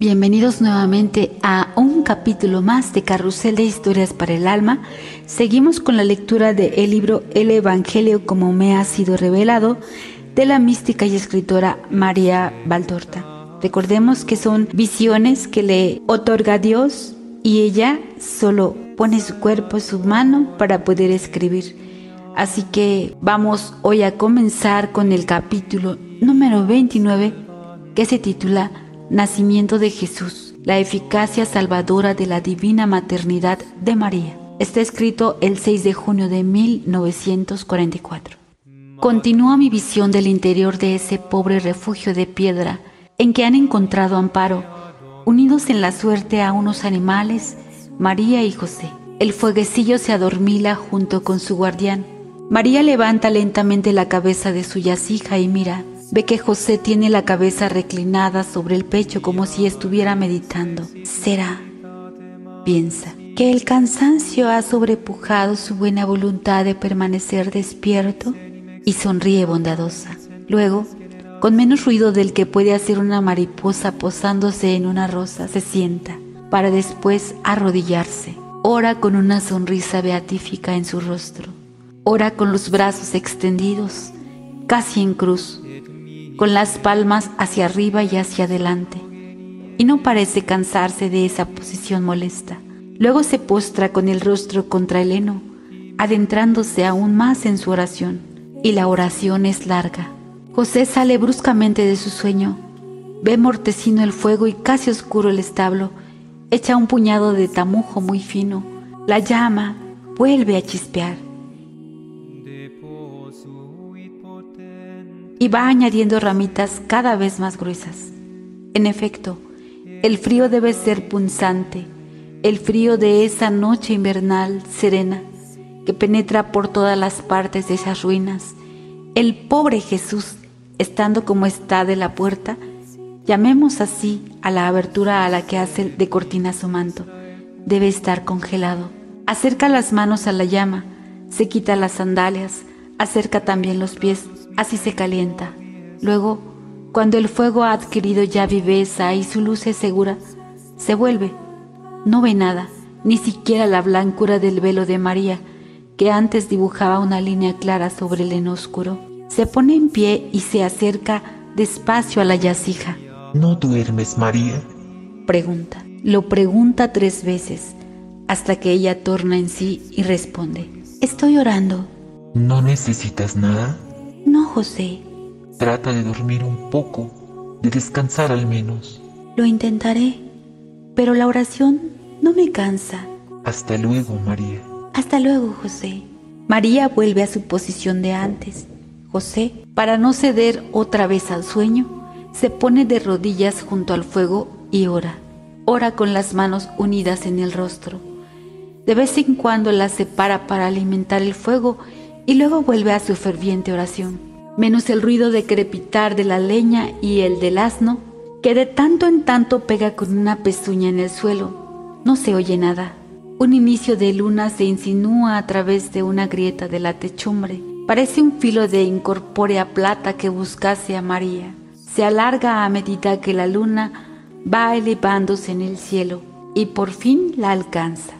Bienvenidos nuevamente a un capítulo más de Carrusel de Historias para el Alma. Seguimos con la lectura del libro El Evangelio como me ha sido revelado de la mística y escritora María Valdorta. Recordemos que son visiones que le otorga Dios y ella solo pone su cuerpo, su mano para poder escribir. Así que vamos hoy a comenzar con el capítulo número 29 que se titula Nacimiento de Jesús, la eficacia salvadora de la divina maternidad de María. Está escrito el 6 de junio de 1944. Continúa mi visión del interior de ese pobre refugio de piedra en que han encontrado amparo, unidos en la suerte a unos animales, María y José. El fueguecillo se adormila junto con su guardián. María levanta lentamente la cabeza de su yacija y mira. Ve que José tiene la cabeza reclinada sobre el pecho como si estuviera meditando. Será, piensa, que el cansancio ha sobrepujado su buena voluntad de permanecer despierto y sonríe bondadosa. Luego, con menos ruido del que puede hacer una mariposa posándose en una rosa, se sienta, para después arrodillarse. Ora con una sonrisa beatífica en su rostro. Ora con los brazos extendidos, casi en cruz con las palmas hacia arriba y hacia adelante, y no parece cansarse de esa posición molesta. Luego se postra con el rostro contra el heno, adentrándose aún más en su oración, y la oración es larga. José sale bruscamente de su sueño, ve mortecino el fuego y casi oscuro el establo, echa un puñado de tamujo muy fino, la llama vuelve a chispear y va añadiendo ramitas cada vez más gruesas. En efecto, el frío debe ser punzante, el frío de esa noche invernal serena que penetra por todas las partes de esas ruinas. El pobre Jesús, estando como está de la puerta, llamemos así a la abertura a la que hace de cortina su manto, debe estar congelado. Acerca las manos a la llama, se quita las sandalias, acerca también los pies así se calienta. Luego, cuando el fuego ha adquirido ya viveza y su luz es segura, se vuelve. No ve nada, ni siquiera la blancura del velo de María, que antes dibujaba una línea clara sobre el heno oscuro. Se pone en pie y se acerca despacio a la yacija. ¿No duermes, María? Pregunta. Lo pregunta tres veces, hasta que ella torna en sí y responde. Estoy orando. ¿No necesitas nada? No, José. Trata de dormir un poco, de descansar al menos. Lo intentaré, pero la oración no me cansa. Hasta luego, María. Hasta luego, José. María vuelve a su posición de antes. José, para no ceder otra vez al sueño, se pone de rodillas junto al fuego y ora. Ora con las manos unidas en el rostro. De vez en cuando las separa para alimentar el fuego y luego vuelve a su ferviente oración, menos el ruido de crepitar de la leña y el del asno, que de tanto en tanto pega con una pezuña en el suelo. No se oye nada. Un inicio de luna se insinúa a través de una grieta de la techumbre. Parece un filo de incorpórea plata que buscase a María. Se alarga a medida que la luna va elevándose en el cielo y por fin la alcanza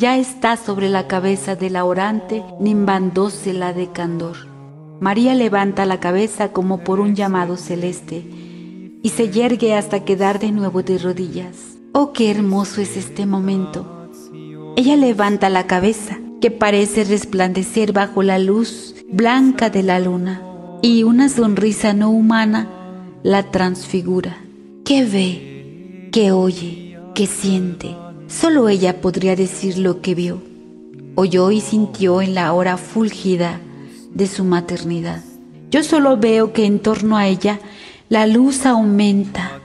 ya está sobre la cabeza de la orante, nimbandósela de candor. María levanta la cabeza como por un llamado celeste y se yergue hasta quedar de nuevo de rodillas. Oh, qué hermoso es este momento. Ella levanta la cabeza, que parece resplandecer bajo la luz blanca de la luna, y una sonrisa no humana la transfigura. ¿Qué ve? ¿Qué oye? ¿Qué siente? Solo ella podría decir lo que vio, oyó y sintió en la hora fúlgida de su maternidad. Yo solo veo que en torno a ella la luz aumenta,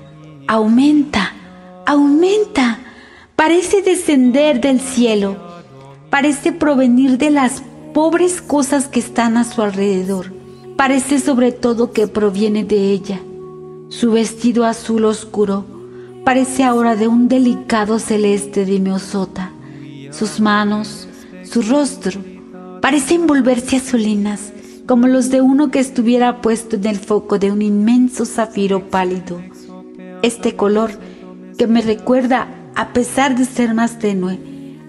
aumenta, aumenta, parece descender del cielo, parece provenir de las pobres cosas que están a su alrededor, parece sobre todo que proviene de ella. Su vestido azul oscuro parece ahora de un delicado celeste de miosota. Sus manos, su rostro, parecen volverse azulinas, como los de uno que estuviera puesto en el foco de un inmenso zafiro pálido. Este color que me recuerda, a pesar de ser más tenue,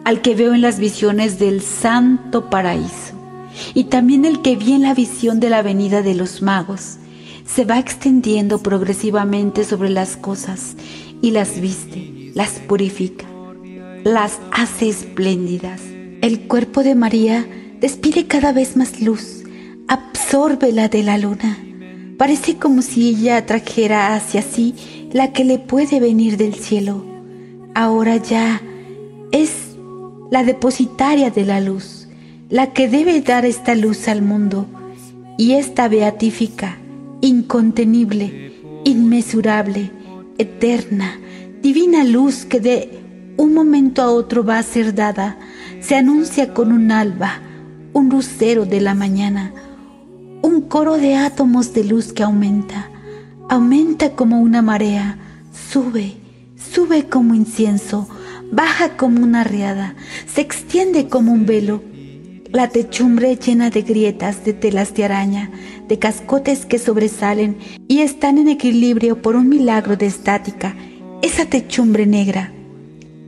al que veo en las visiones del santo paraíso, y también el que vi en la visión de la venida de los magos, se va extendiendo progresivamente sobre las cosas y las viste, las purifica, las hace espléndidas. El cuerpo de María despide cada vez más luz, absorbe la de la luna. Parece como si ella trajera hacia sí la que le puede venir del cielo. Ahora ya es la depositaria de la luz, la que debe dar esta luz al mundo, y esta beatífica, incontenible, inmesurable, eterna, divina luz que de un momento a otro va a ser dada, se anuncia con un alba, un lucero de la mañana, un coro de átomos de luz que aumenta, aumenta como una marea, sube, sube como incienso, baja como una riada, se extiende como un velo. La techumbre llena de grietas, de telas de araña, de cascotes que sobresalen y están en equilibrio por un milagro de estática. Esa techumbre negra,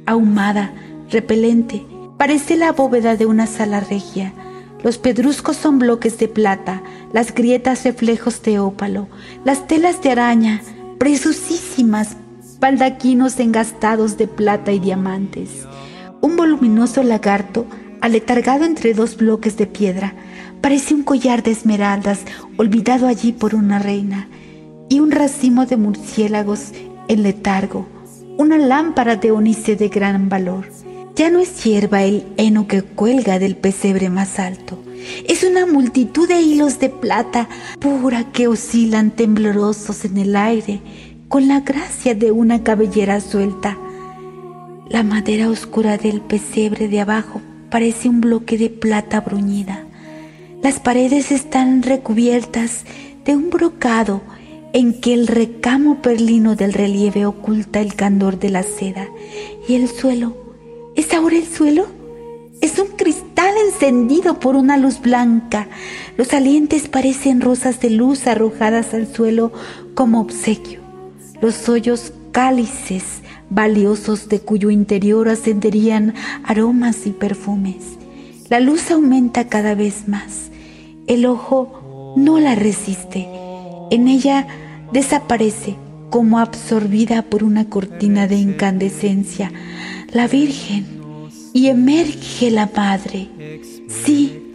ahumada, repelente, parece la bóveda de una sala regia los pedruscos son bloques de plata, las grietas reflejos de ópalo, las telas de araña, preciosísimas, baldaquinos engastados de plata y diamantes. Un voluminoso lagarto, aletargado entre dos bloques de piedra, parece un collar de esmeraldas olvidado allí por una reina, y un racimo de murciélagos en letargo, una lámpara de onice de gran valor. Ya no es hierba el heno que cuelga del pesebre más alto. Es una multitud de hilos de plata pura que oscilan temblorosos en el aire con la gracia de una cabellera suelta. La madera oscura del pesebre de abajo parece un bloque de plata bruñida. Las paredes están recubiertas de un brocado en que el recamo perlino del relieve oculta el candor de la seda y el suelo ¿Es ahora el suelo? Es un cristal encendido por una luz blanca. Los salientes parecen rosas de luz arrojadas al suelo como obsequio. Los hoyos cálices valiosos de cuyo interior ascenderían aromas y perfumes. La luz aumenta cada vez más. El ojo no la resiste. En ella desaparece como absorbida por una cortina de incandescencia la Virgen y emerge la Madre. Sí,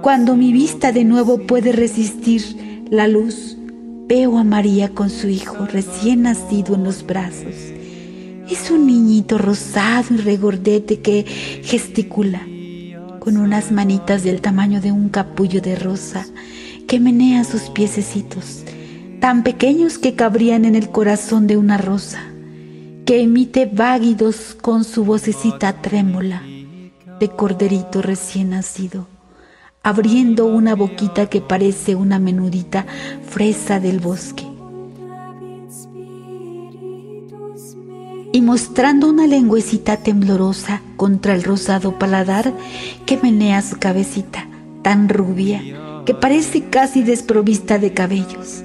cuando mi vista de nuevo puede resistir la luz, veo a María con su hijo recién nacido en los brazos. Es un niñito rosado y regordete que gesticula con unas manitas del tamaño de un capullo de rosa que menea sus piececitos, tan pequeños que cabrían en el corazón de una rosa que emite váguidos con su vocecita trémula de corderito recién nacido, abriendo una boquita que parece una menudita fresa del bosque. Y mostrando una lengüecita temblorosa contra el rosado paladar que menea su cabecita, tan rubia que parece casi desprovista de cabellos.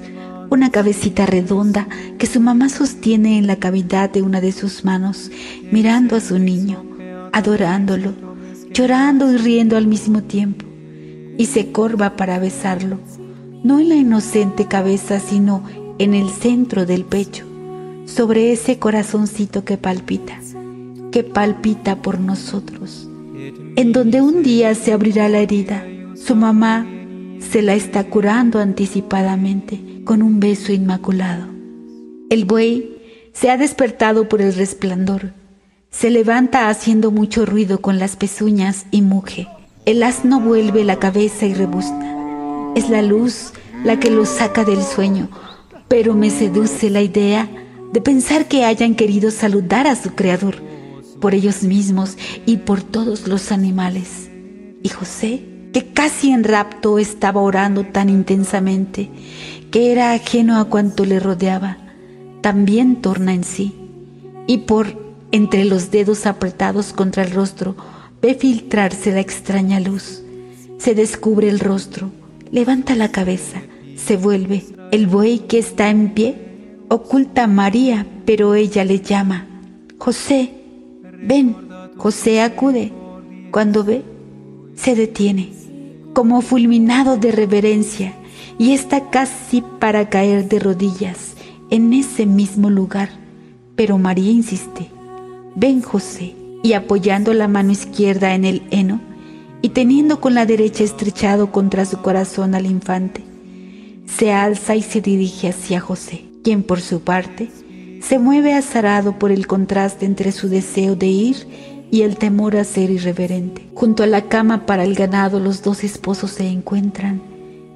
Una cabecita redonda que su mamá sostiene en la cavidad de una de sus manos, mirando a su niño, adorándolo, llorando y riendo al mismo tiempo, y se corva para besarlo, no en la inocente cabeza, sino en el centro del pecho, sobre ese corazoncito que palpita, que palpita por nosotros, en donde un día se abrirá la herida. Su mamá se la está curando anticipadamente con un beso inmaculado. El buey se ha despertado por el resplandor. Se levanta haciendo mucho ruido con las pezuñas y muge. El asno vuelve la cabeza y rebuzna. Es la luz la que lo saca del sueño, pero me seduce la idea de pensar que hayan querido saludar a su Creador por ellos mismos y por todos los animales. Y José, que casi en rapto estaba orando tan intensamente que era ajeno a cuanto le rodeaba, también torna en sí, y por entre los dedos apretados contra el rostro ve filtrarse la extraña luz. Se descubre el rostro, levanta la cabeza, se vuelve. El buey que está en pie oculta a María, pero ella le llama, José, ven, José acude. Cuando ve, se detiene, como fulminado de reverencia, y está casi para caer de rodillas en ese mismo lugar. Pero María insiste, ven José, y apoyando la mano izquierda en el heno, y teniendo con la derecha estrechado contra su corazón al infante, se alza y se dirige hacia José, quien por su parte se mueve azarado por el contraste entre su deseo de ir y el temor a ser irreverente. Junto a la cama para el ganado los dos esposos se encuentran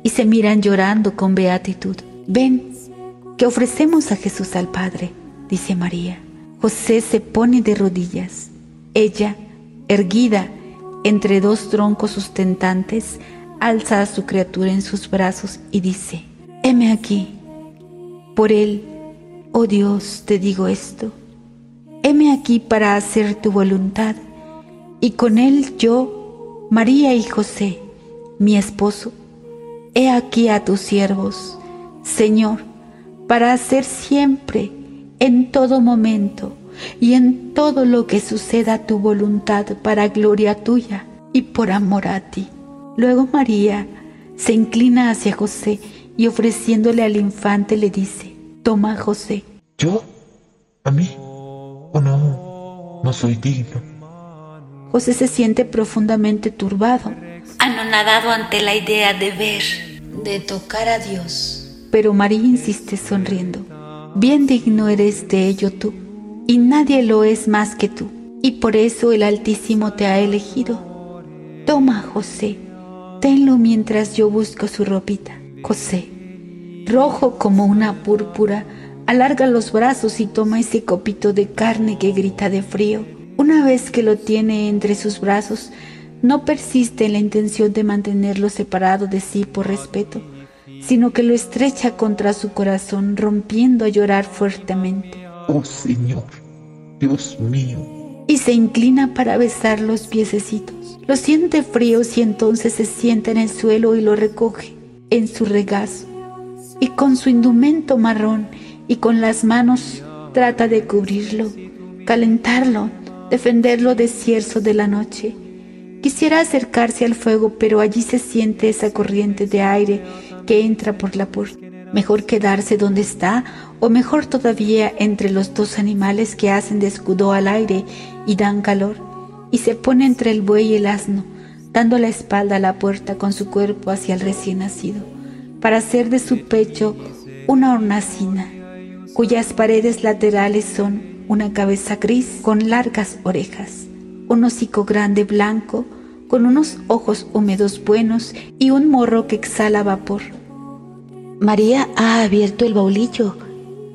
y se miran llorando con beatitud. Ven, que ofrecemos a Jesús al Padre, dice María. José se pone de rodillas. Ella, erguida entre dos troncos sustentantes, alza a su criatura en sus brazos y dice, heme aquí. Por él, oh Dios, te digo esto. Heme aquí para hacer tu voluntad. Y con él yo, María y José, mi esposo, he aquí a tus siervos, Señor, para hacer siempre, en todo momento y en todo lo que suceda tu voluntad para gloria tuya y por amor a ti. Luego María se inclina hacia José y ofreciéndole al infante le dice, toma José. ¿Yo? ¿A mí? ¿O no? No soy digno. José se siente profundamente turbado, anonadado ante la idea de ver, de tocar a Dios. Pero María insiste sonriendo, bien digno eres de ello tú, y nadie lo es más que tú, y por eso el Altísimo te ha elegido. Toma, José, tenlo mientras yo busco su ropita. José, rojo como una púrpura, alarga los brazos y toma ese copito de carne que grita de frío. Una vez que lo tiene entre sus brazos, no persiste en la intención de mantenerlo separado de sí por respeto, sino que lo estrecha contra su corazón, rompiendo a llorar fuertemente. Oh Señor, Dios mío. Y se inclina para besar los piececitos. Lo siente fríos y entonces se sienta en el suelo y lo recoge en su regazo. Y con su indumento marrón y con las manos trata de cubrirlo, calentarlo, defenderlo de cierzo de la noche. Quisiera acercarse al fuego, pero allí se siente esa corriente de aire que entra por la puerta. Mejor quedarse donde está, o mejor todavía entre los dos animales que hacen de escudo al aire y dan calor y se pone entre el buey y el asno, dando la espalda a la puerta con su cuerpo hacia el recién nacido, para hacer de su pecho una hornacina, cuyas paredes laterales son una cabeza gris con largas orejas, un hocico grande blanco con unos ojos húmedos buenos y un morro que exhala vapor. María ha abierto el baulillo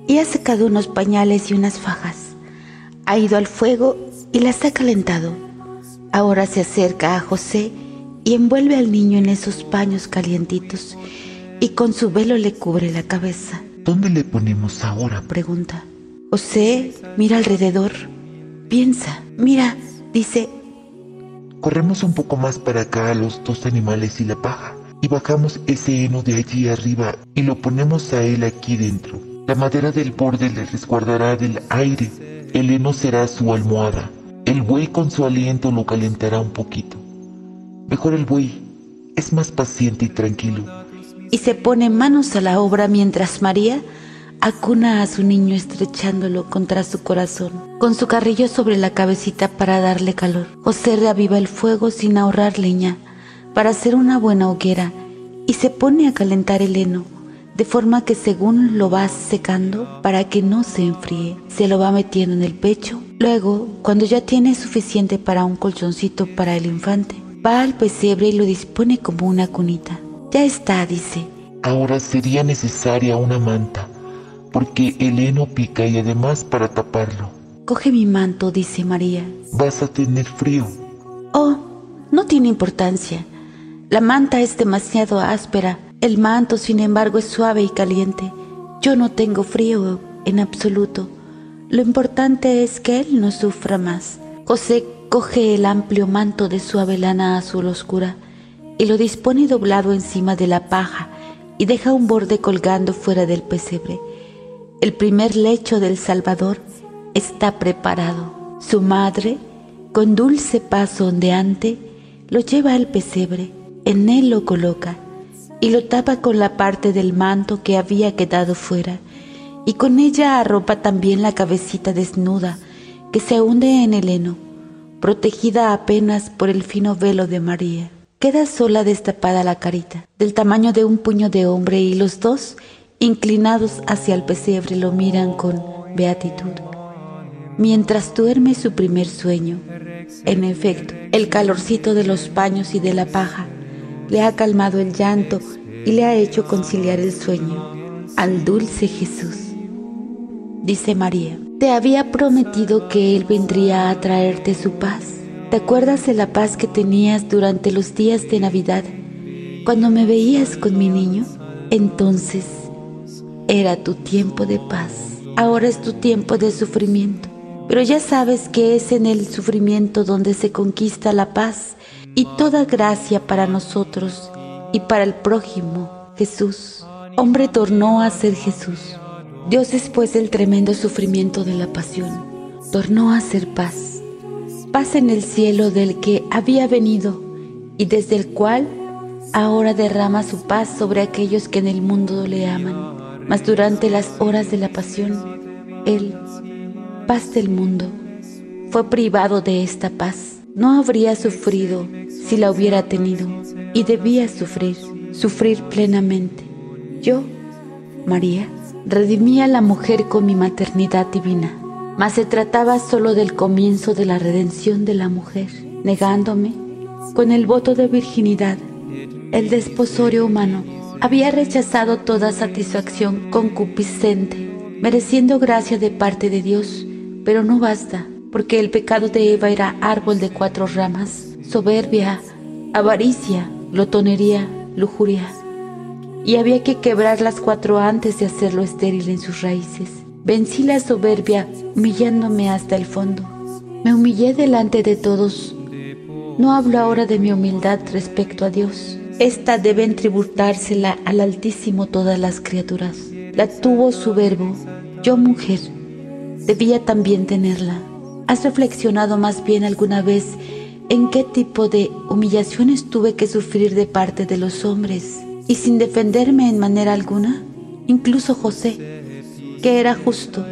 y ha sacado unos pañales y unas fajas. Ha ido al fuego y las ha calentado Ahora se acerca a José y envuelve al niño en esos paños calientitos y con su velo le cubre la cabeza. ¿Dónde le ponemos ahora? Pregunta. José mira alrededor, piensa, mira, dice. Corremos un poco más para acá a los dos animales y la paja y bajamos ese heno de allí arriba y lo ponemos a él aquí dentro. La madera del borde le resguardará del aire, el heno será su almohada. El buey con su aliento lo calentará un poquito. Mejor el buey, es más paciente y tranquilo. Y se pone manos a la obra mientras María acuna a su niño estrechándolo contra su corazón, con su carrillo sobre la cabecita para darle calor. José reaviva el fuego sin ahorrar leña para hacer una buena hoguera y se pone a calentar el heno de forma que según lo vas secando, para que no se enfríe, se lo va metiendo en el pecho. Luego, cuando ya tiene suficiente para un colchoncito para el infante, va al pesebre y lo dispone como una cunita. Ya está, dice. Ahora sería necesaria una manta, porque el heno pica y además para taparlo. Coge mi manto, dice María. Vas a tener frío. Oh, no tiene importancia. La manta es demasiado áspera el manto, sin embargo, es suave y caliente. Yo no tengo frío en absoluto. Lo importante es que él no sufra más. José coge el amplio manto de suave lana azul oscura y lo dispone doblado encima de la paja y deja un borde colgando fuera del pesebre. El primer lecho del Salvador está preparado. Su madre, con dulce paso ondeante, lo lleva al pesebre, en él lo coloca y lo tapa con la parte del manto que había quedado fuera, y con ella arropa también la cabecita desnuda que se hunde en el heno, protegida apenas por el fino velo de María. Queda sola destapada la carita, del tamaño de un puño de hombre, y los dos, inclinados hacia el pesebre, lo miran con beatitud. Mientras duerme su primer sueño, en efecto, el calorcito de los paños y de la paja le ha calmado el llanto y le ha hecho conciliar el sueño al dulce Jesús. Dice María, te había prometido que Él vendría a traerte su paz. ¿Te acuerdas de la paz que tenías durante los días de Navidad, cuando me veías con mi niño? Entonces era tu tiempo de paz. Ahora es tu tiempo de sufrimiento. Pero ya sabes que es en el sufrimiento donde se conquista la paz y toda gracia para nosotros y para el prójimo, Jesús. Hombre tornó a ser Jesús. Dios después del tremendo sufrimiento de la pasión, tornó a ser paz. Paz en el cielo del que había venido y desde el cual ahora derrama su paz sobre aquellos que en el mundo le aman. Mas durante las horas de la pasión, Él, paz del mundo, fue privado de esta paz. No habría sufrido si la hubiera tenido y debía sufrir, sufrir plenamente. Yo, María, redimí a la mujer con mi maternidad divina, mas se trataba solo del comienzo de la redención de la mujer, negándome, con el voto de virginidad, el desposorio humano. Había rechazado toda satisfacción concupiscente, mereciendo gracia de parte de Dios, pero no basta, porque el pecado de Eva era árbol de cuatro ramas soberbia, avaricia, glotonería, lujuria. Y había que quebrar las cuatro antes de hacerlo estéril en sus raíces. Vencí la soberbia humillándome hasta el fondo. Me humillé delante de todos. No hablo ahora de mi humildad respecto a Dios. Esta deben tributársela al Altísimo todas las criaturas. La tuvo su verbo. Yo, mujer, debía también tenerla. ¿Has reflexionado más bien alguna vez en qué tipo de humillaciones tuve que sufrir de parte de los hombres y sin defenderme en manera alguna. Incluso José, que era justo,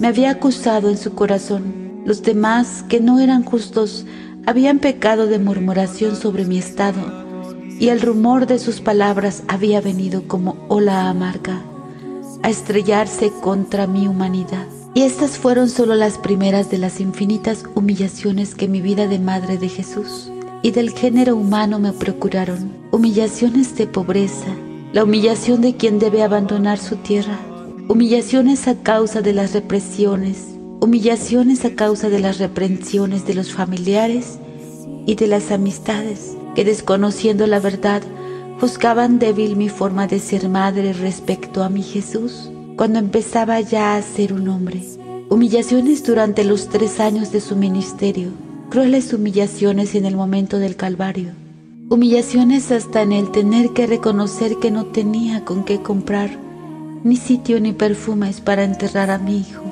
me había acusado en su corazón. Los demás, que no eran justos, habían pecado de murmuración sobre mi estado, y el rumor de sus palabras había venido como ola amarga a estrellarse contra mi humanidad. Y estas fueron solo las primeras de las infinitas humillaciones que mi vida de madre de Jesús y del género humano me procuraron. Humillaciones de pobreza, la humillación de quien debe abandonar su tierra, humillaciones a causa de las represiones, humillaciones a causa de las reprensiones de los familiares y de las amistades que desconociendo la verdad juzgaban débil mi forma de ser madre respecto a mi Jesús cuando empezaba ya a ser un hombre. Humillaciones durante los tres años de su ministerio, crueles humillaciones en el momento del Calvario, humillaciones hasta en el tener que reconocer que no tenía con qué comprar ni sitio ni perfumes para enterrar a mi hijo.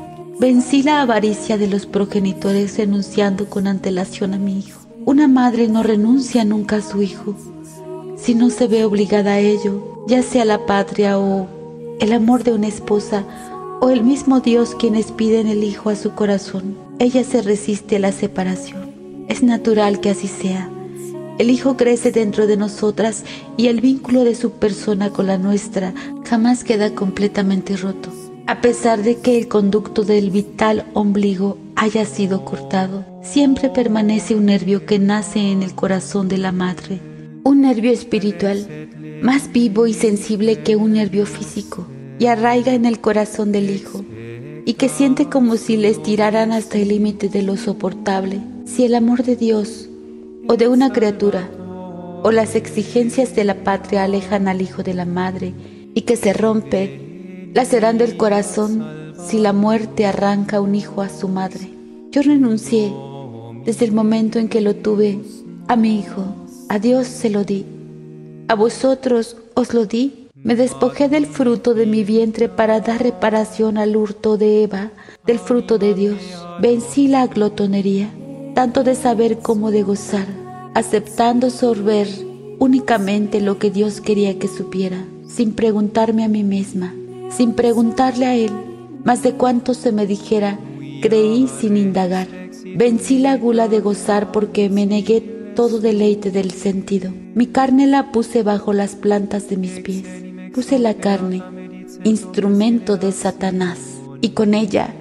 Vencí la avaricia de los progenitores renunciando con antelación a mi hijo. Una madre no renuncia nunca a su hijo si no se ve obligada a ello, ya sea la patria o el amor de una esposa o el mismo Dios quienes piden el Hijo a su corazón. Ella se resiste a la separación. Es natural que así sea. El Hijo crece dentro de nosotras y el vínculo de su persona con la nuestra jamás queda completamente roto. A pesar de que el conducto del vital ombligo haya sido cortado, siempre permanece un nervio que nace en el corazón de la madre, un nervio espiritual más vivo y sensible que un nervio físico, y arraiga en el corazón del Hijo, y que siente como si le estiraran hasta el límite de lo soportable, si el amor de Dios o de una criatura o las exigencias de la patria alejan al hijo de la madre y que se rompe, lacerando el corazón si la muerte arranca un hijo a su madre. Yo renuncié desde el momento en que lo tuve a mi hijo, a Dios se lo di a vosotros os lo di Me despojé del fruto de mi vientre para dar reparación al hurto de Eva, del fruto de Dios. Vencí la glotonería, tanto de saber como de gozar, aceptando sorber únicamente lo que Dios quería que supiera, sin preguntarme a mí misma, sin preguntarle a Él, más de cuánto se me dijera, creí sin indagar. Vencí la gula de gozar porque me negué todo deleite del sentido. Mi carne la puse bajo las plantas de mis pies. Puse la carne, instrumento de Satanás, y con ella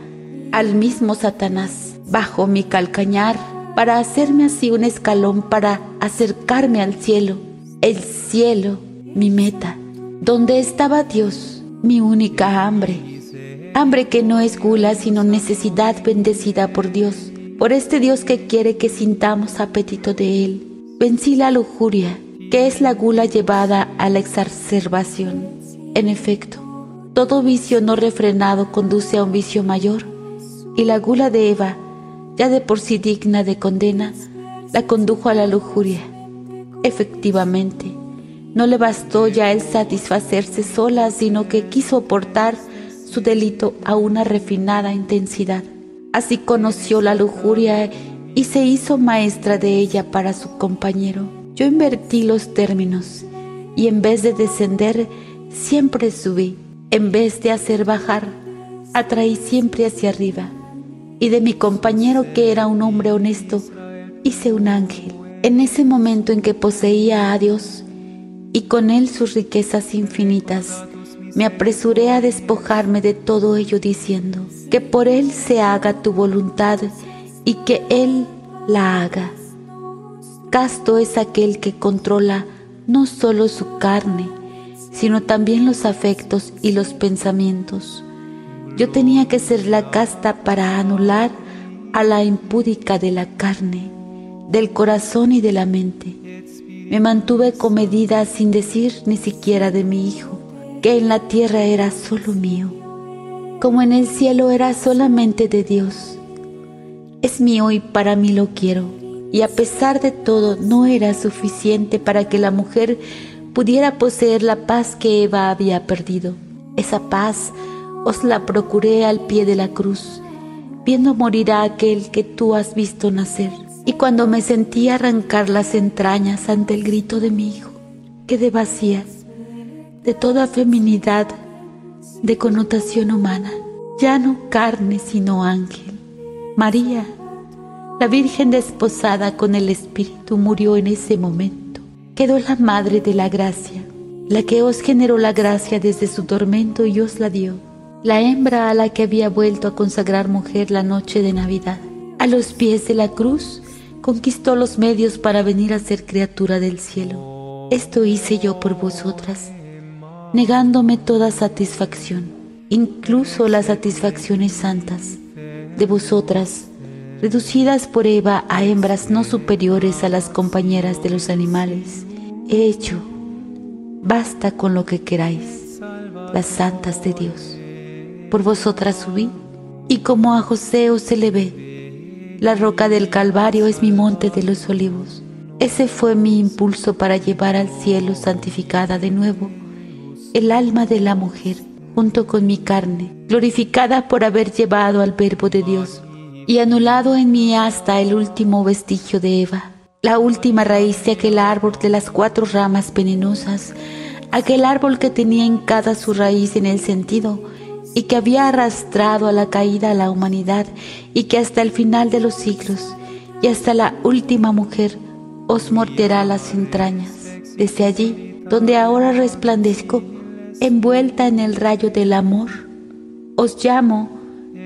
al mismo Satanás, bajo mi calcañar, para hacerme así un escalón para acercarme al cielo. El cielo, mi meta, donde estaba Dios, mi única hambre. Hambre que no es gula, sino necesidad bendecida por Dios por este Dios que quiere que sintamos apetito de Él. Vencí la lujuria, que es la gula llevada a la exacerbación. En efecto, todo vicio no refrenado conduce a un vicio mayor, y la gula de Eva, ya de por sí digna de condena, la condujo a la lujuria. Efectivamente, no le bastó ya el satisfacerse sola, sino que quiso aportar su delito a una refinada intensidad. Así conoció la lujuria y se hizo maestra de ella para su compañero. Yo invertí los términos y en vez de descender, siempre subí. En vez de hacer bajar, atraí siempre hacia arriba. Y de mi compañero, que era un hombre honesto, hice un ángel. En ese momento en que poseía a Dios y con él sus riquezas infinitas, me apresuré a despojarme de todo ello diciendo, que por Él se haga tu voluntad y que Él la haga. Casto es aquel que controla no solo su carne, sino también los afectos y los pensamientos. Yo tenía que ser la casta para anular a la impúdica de la carne, del corazón y de la mente. Me mantuve comedida sin decir ni siquiera de mi hijo que en la tierra era solo mío, como en el cielo era solamente de Dios. Es mío y para mí lo quiero, y a pesar de todo no era suficiente para que la mujer pudiera poseer la paz que Eva había perdido. Esa paz os la procuré al pie de la cruz, viendo morir a aquel que tú has visto nacer. Y cuando me sentí arrancar las entrañas ante el grito de mi hijo, quedé vacía de toda feminidad de connotación humana, ya no carne sino ángel. María, la Virgen desposada con el Espíritu, murió en ese momento. Quedó la Madre de la Gracia, la que os generó la gracia desde su tormento y os la dio, la hembra a la que había vuelto a consagrar mujer la noche de Navidad. A los pies de la cruz conquistó los medios para venir a ser criatura del cielo. Esto hice yo por vosotras negándome toda satisfacción, incluso las satisfacciones santas de vosotras, reducidas por Eva a hembras no superiores a las compañeras de los animales. He hecho, basta con lo que queráis, las santas de Dios. Por vosotras subí, y como a José os elevé, la roca del Calvario es mi monte de los olivos. Ese fue mi impulso para llevar al cielo santificada de nuevo el alma de la mujer junto con mi carne, glorificada por haber llevado al Verbo de Dios y anulado en mí hasta el último vestigio de Eva, la última raíz de aquel árbol de las cuatro ramas venenosas, aquel árbol que tenía en cada su raíz en el sentido y que había arrastrado a la caída a la humanidad y que hasta el final de los siglos y hasta la última mujer os morderá las entrañas. Desde allí, donde ahora resplandezco, envuelta en el rayo del amor. Os llamo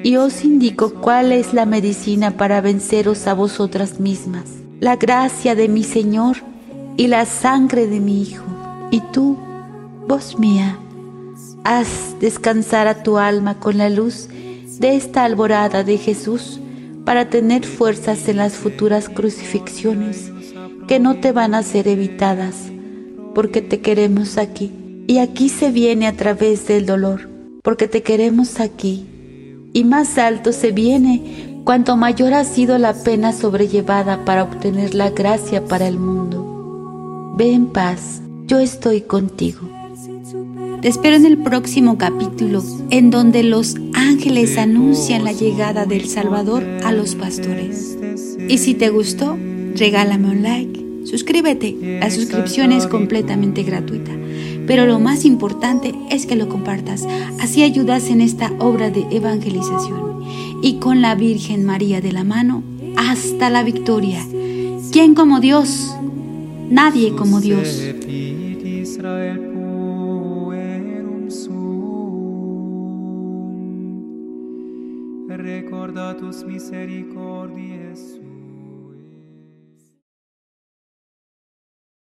y os indico cuál es la medicina para venceros a vosotras mismas, la gracia de mi Señor y la sangre de mi Hijo. Y tú, voz mía, haz descansar a tu alma con la luz de esta alborada de Jesús para tener fuerzas en las futuras crucifixiones que no te van a ser evitadas, porque te queremos aquí y aquí se viene a través del dolor, porque te queremos aquí. Y más alto se viene cuanto mayor ha sido la pena sobrellevada para obtener la gracia para el mundo. Ve en paz, yo estoy contigo. Te espero en el próximo capítulo, en donde los ángeles anuncian la llegada del Salvador a los pastores. Y si te gustó, regálame un like, suscríbete. La suscripción es completamente gratuita. Pero lo más importante es que lo compartas. Así ayudas en esta obra de evangelización. Y con la Virgen María de la mano, hasta la victoria. ¿Quién como Dios? Nadie como Dios. Recorda tus misericordias.